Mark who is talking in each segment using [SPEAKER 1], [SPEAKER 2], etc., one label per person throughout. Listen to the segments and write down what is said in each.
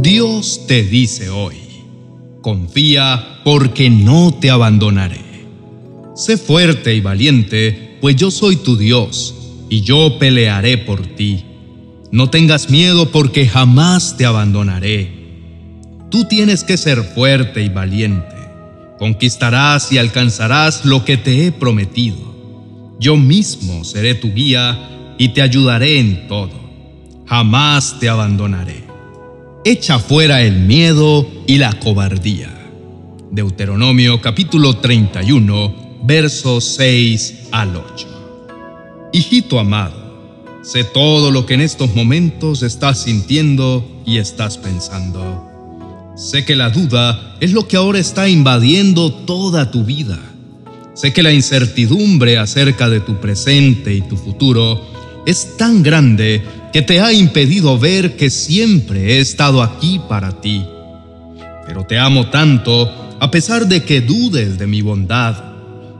[SPEAKER 1] Dios te dice hoy, confía porque no te abandonaré. Sé fuerte y valiente, pues yo soy tu Dios, y yo pelearé por ti. No tengas miedo porque jamás te abandonaré. Tú tienes que ser fuerte y valiente. Conquistarás y alcanzarás lo que te he prometido. Yo mismo seré tu guía y te ayudaré en todo. Jamás te abandonaré. Echa fuera el miedo y la cobardía. Deuteronomio capítulo 31, versos 6 al 8. Hijito amado, sé todo lo que en estos momentos estás sintiendo y estás pensando. Sé que la duda es lo que ahora está invadiendo toda tu vida. Sé que la incertidumbre acerca de tu presente y tu futuro es tan grande que te ha impedido ver que siempre he estado aquí para ti. Pero te amo tanto a pesar de que dudes de mi bondad.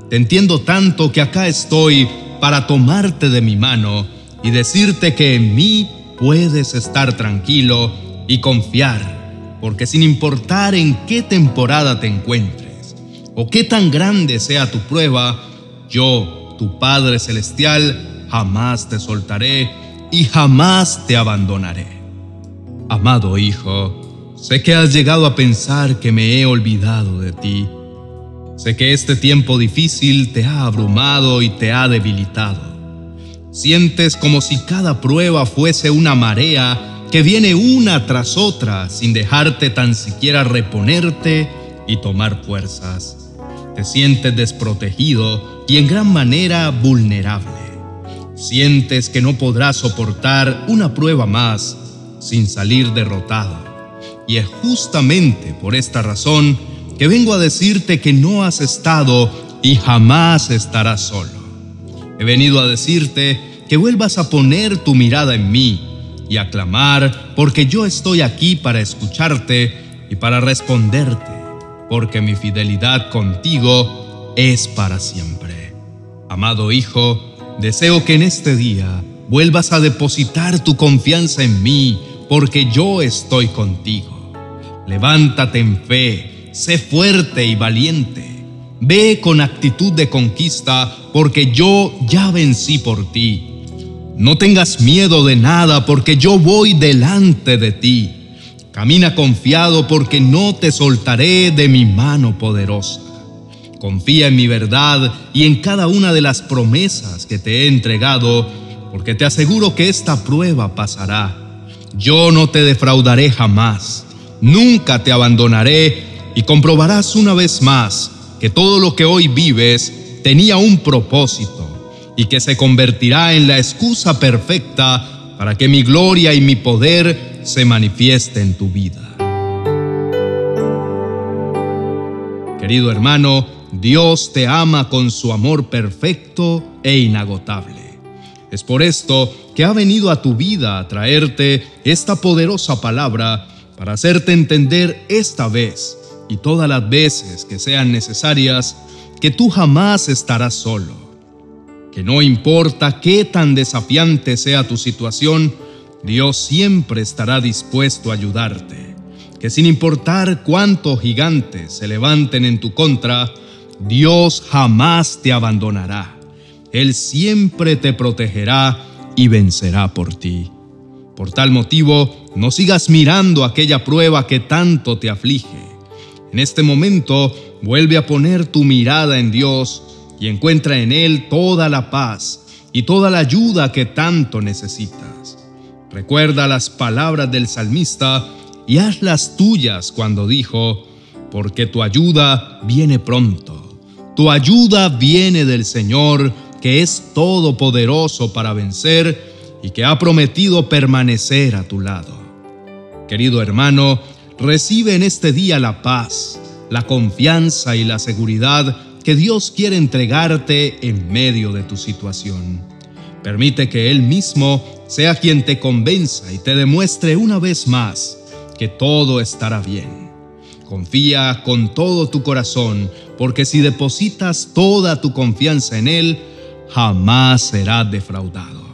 [SPEAKER 1] Te entiendo tanto que acá estoy para tomarte de mi mano y decirte que en mí puedes estar tranquilo y confiar porque sin importar en qué temporada te encuentres o qué tan grande sea tu prueba, yo, tu Padre Celestial, jamás te soltaré y jamás te abandonaré. Amado Hijo, sé que has llegado a pensar que me he olvidado de ti. Sé que este tiempo difícil te ha abrumado y te ha debilitado. Sientes como si cada prueba fuese una marea que viene una tras otra sin dejarte tan siquiera reponerte y tomar fuerzas. Te sientes desprotegido y en gran manera vulnerable. Sientes que no podrás soportar una prueba más sin salir derrotado. Y es justamente por esta razón que vengo a decirte que no has estado y jamás estarás solo. He venido a decirte que vuelvas a poner tu mirada en mí y aclamar, porque yo estoy aquí para escucharte y para responderte, porque mi fidelidad contigo es para siempre. Amado Hijo, deseo que en este día vuelvas a depositar tu confianza en mí, porque yo estoy contigo. Levántate en fe, sé fuerte y valiente. Ve con actitud de conquista, porque yo ya vencí por ti no tengas miedo de nada porque yo voy delante de ti. Camina confiado porque no te soltaré de mi mano poderosa. Confía en mi verdad y en cada una de las promesas que te he entregado, porque te aseguro que esta prueba pasará. Yo no te defraudaré jamás, nunca te abandonaré y comprobarás una vez más que todo lo que hoy vives tenía un propósito y que se convertirá en la excusa perfecta para que mi gloria y mi poder se manifieste en tu vida. Querido hermano, Dios te ama con su amor perfecto e inagotable. Es por esto que ha venido a tu vida a traerte esta poderosa palabra para hacerte entender esta vez y todas las veces que sean necesarias que tú jamás estarás solo que no importa qué tan desafiante sea tu situación, Dios siempre estará dispuesto a ayudarte. Que sin importar cuántos gigantes se levanten en tu contra, Dios jamás te abandonará. Él siempre te protegerá y vencerá por ti. Por tal motivo, no sigas mirando aquella prueba que tanto te aflige. En este momento, vuelve a poner tu mirada en Dios y encuentra en Él toda la paz y toda la ayuda que tanto necesitas. Recuerda las palabras del salmista y hazlas tuyas cuando dijo, porque tu ayuda viene pronto, tu ayuda viene del Señor, que es todopoderoso para vencer y que ha prometido permanecer a tu lado. Querido hermano, recibe en este día la paz, la confianza y la seguridad que Dios quiere entregarte en medio de tu situación. Permite que Él mismo sea quien te convenza y te demuestre una vez más que todo estará bien. Confía con todo tu corazón, porque si depositas toda tu confianza en Él, jamás serás defraudado.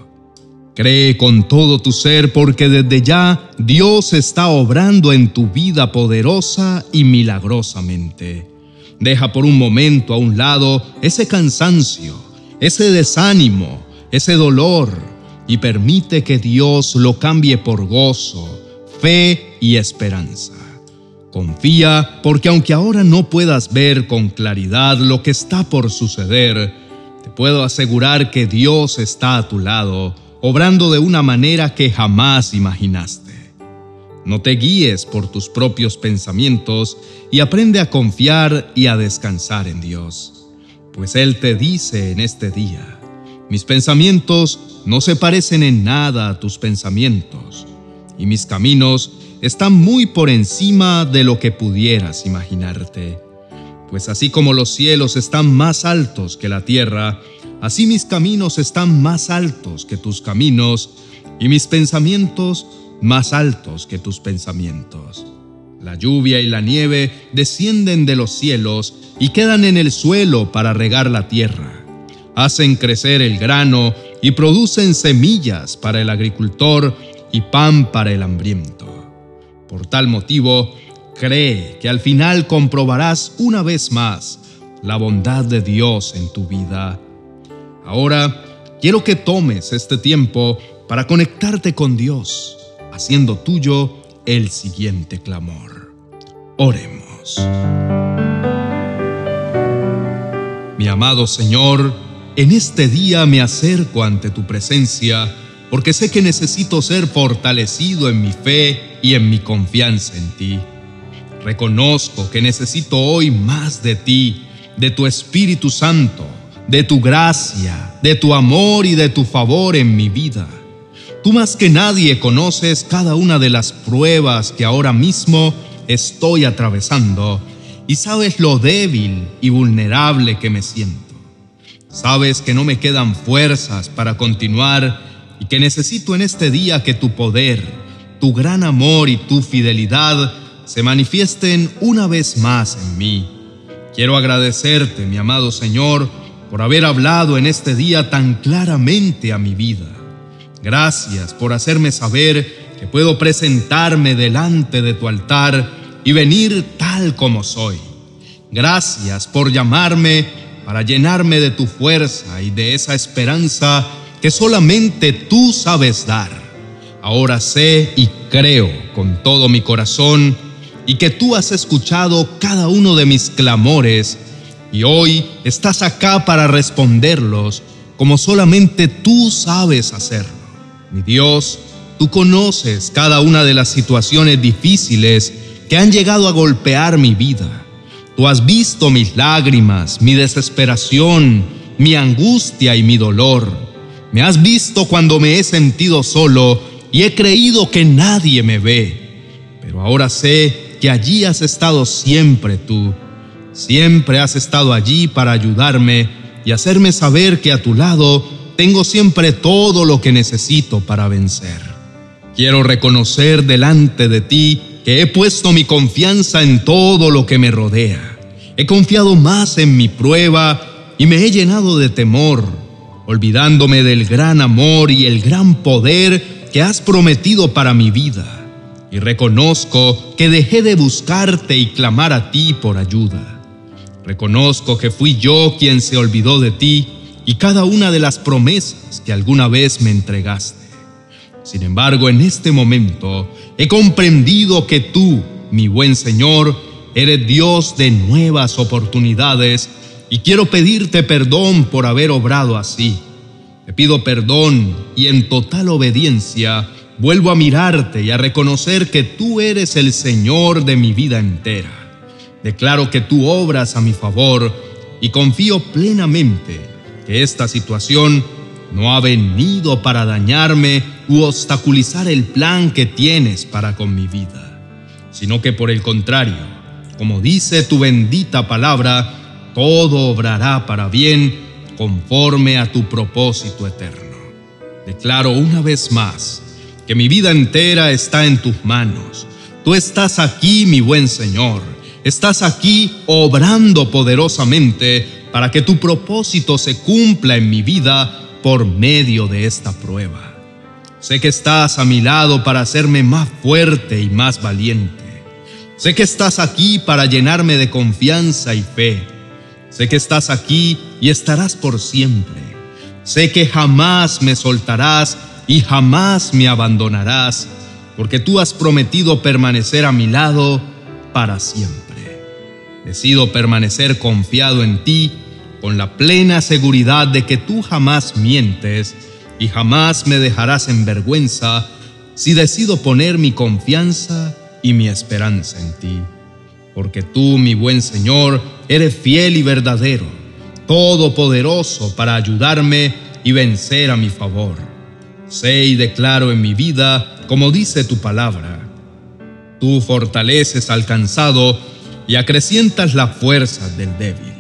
[SPEAKER 1] Cree con todo tu ser porque desde ya Dios está obrando en tu vida poderosa y milagrosamente. Deja por un momento a un lado ese cansancio, ese desánimo, ese dolor y permite que Dios lo cambie por gozo, fe y esperanza. Confía porque aunque ahora no puedas ver con claridad lo que está por suceder, te puedo asegurar que Dios está a tu lado obrando de una manera que jamás imaginaste. No te guíes por tus propios pensamientos y aprende a confiar y a descansar en Dios, pues Él te dice en este día, mis pensamientos no se parecen en nada a tus pensamientos, y mis caminos están muy por encima de lo que pudieras imaginarte. Pues así como los cielos están más altos que la tierra, Así mis caminos están más altos que tus caminos y mis pensamientos más altos que tus pensamientos. La lluvia y la nieve descienden de los cielos y quedan en el suelo para regar la tierra. Hacen crecer el grano y producen semillas para el agricultor y pan para el hambriento. Por tal motivo, cree que al final comprobarás una vez más la bondad de Dios en tu vida Ahora quiero que tomes este tiempo para conectarte con Dios, haciendo tuyo el siguiente clamor. Oremos. Mi amado Señor, en este día me acerco ante tu presencia porque sé que necesito ser fortalecido en mi fe y en mi confianza en ti. Reconozco que necesito hoy más de ti, de tu Espíritu Santo de tu gracia, de tu amor y de tu favor en mi vida. Tú más que nadie conoces cada una de las pruebas que ahora mismo estoy atravesando y sabes lo débil y vulnerable que me siento. Sabes que no me quedan fuerzas para continuar que necesito en este día que tu poder, tu gran amor y tu fidelidad se manifiesten una vez más en mí. Quiero agradecerte, mi amado Señor, por haber hablado en este día tan claramente a mi vida. Gracias por hacerme saber que puedo presentarme delante de tu altar y venir tal como soy. Gracias por llamarme para llenarme de tu fuerza y de esa esperanza que solamente tú sabes dar. Ahora sé y creo con todo mi corazón y que tú has escuchado cada uno de mis clamores y hoy estás acá para responderlos como solamente tú sabes hacerlo. Mi Dios, tú conoces cada una de las situaciones difíciles que han llegado a golpear mi vida. Tú has visto mis lágrimas, mi desesperación, mi angustia y mi dolor. Me has visto cuando me he sentido solo y he creído que nadie me ve. Pero ahora sé que allí has estado siempre tú Siempre has estado allí para ayudarme y hacerme saber que a tu lado tengo siempre todo lo que necesito para vencer. Quiero reconocer delante de ti que he puesto mi confianza en todo lo que me rodea. He confiado más en mi prueba y me he llenado de temor, olvidándome del gran amor y el gran poder que has prometido para mi vida. Y reconozco que dejé de buscarte y clamar a ti por ayuda. Reconozco que fui yo quien se olvidó de ti y cada una de las promesas que alguna vez me entregaste. Sin embargo, en este momento he comprendido que tú, mi buen Señor, eres Dios de nuevas oportunidades y quiero pedirte perdón por haber obrado así. Te pido perdón y en total obediencia vuelvo a mirarte y a reconocer que tú eres el Señor de mi vida entera. Declaro que tú obras a mi favor y confío plenamente que esta situación no ha venido para dañarme u obstaculizar el plan que tienes para con mi vida, sino que por el contrario, como dice tu bendita palabra, todo obrará para bien conforme a tu propósito eterno. Declaro una vez más que mi vida entera está en tus manos. Tú estás aquí, mi buen Señor estás aquí obrando poderosamente para que tu propósito se cumpla en mi vida por medio de esta prueba. Sé que estás a mi lado para hacerme más fuerte y más valiente. Sé que estás aquí para llenarme de confianza y fe. Sé que estás aquí y estarás por siempre. Sé que jamás me soltarás y jamás me abandonarás, porque tú has prometido permanecer a mi lado para siempre. Decido permanecer confiado en ti con la plena seguridad de que tú jamás mientes y jamás me dejarás en vergüenza si decido poner mi confianza y mi esperanza en ti. Porque tú, mi buen Señor, eres fiel y verdadero, todopoderoso para ayudarme y vencer a mi favor. Sé y declaro en mi vida, como dice tu palabra, tú fortaleces al cansado y acrecientas la fuerza del débil.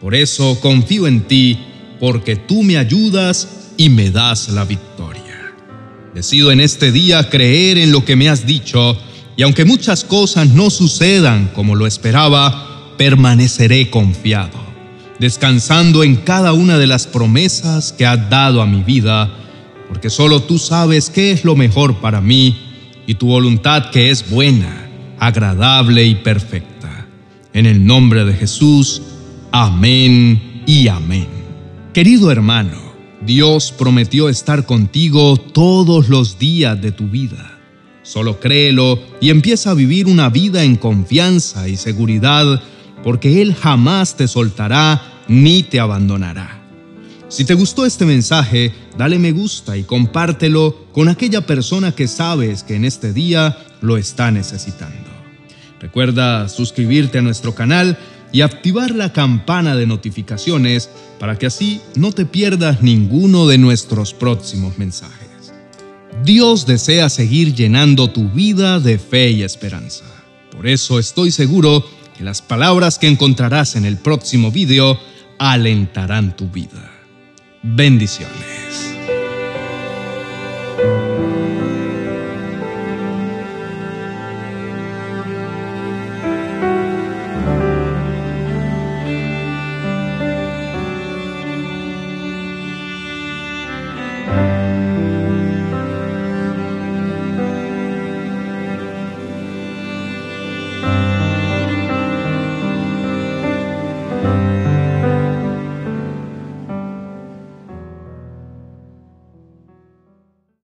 [SPEAKER 1] Por eso confío en ti, porque tú me ayudas y me das la victoria. Decido en este día creer en lo que me has dicho, y aunque muchas cosas no sucedan como lo esperaba, permaneceré confiado, descansando en cada una de las promesas que has dado a mi vida, porque solo tú sabes qué es lo mejor para mí y tu voluntad que es buena, agradable y perfecta. En el nombre de Jesús, Amén y amén. Querido hermano, Dios prometió estar contigo todos los días de tu vida. Solo créelo y empieza a vivir una vida en confianza y seguridad, porque Él jamás te soltará ni te abandonará. Si te gustó este mensaje, dale me gusta y compártelo con aquella persona que sabes que en este día lo está necesitando. Recuerda suscribirte a nuestro canal y activar la campana de notificaciones para que así no te pierdas ninguno de nuestros próximos mensajes. Dios desea seguir llenando tu vida de fe y esperanza. Por eso estoy seguro que las palabras que encontrarás en el próximo video alentarán tu vida. Bendiciones.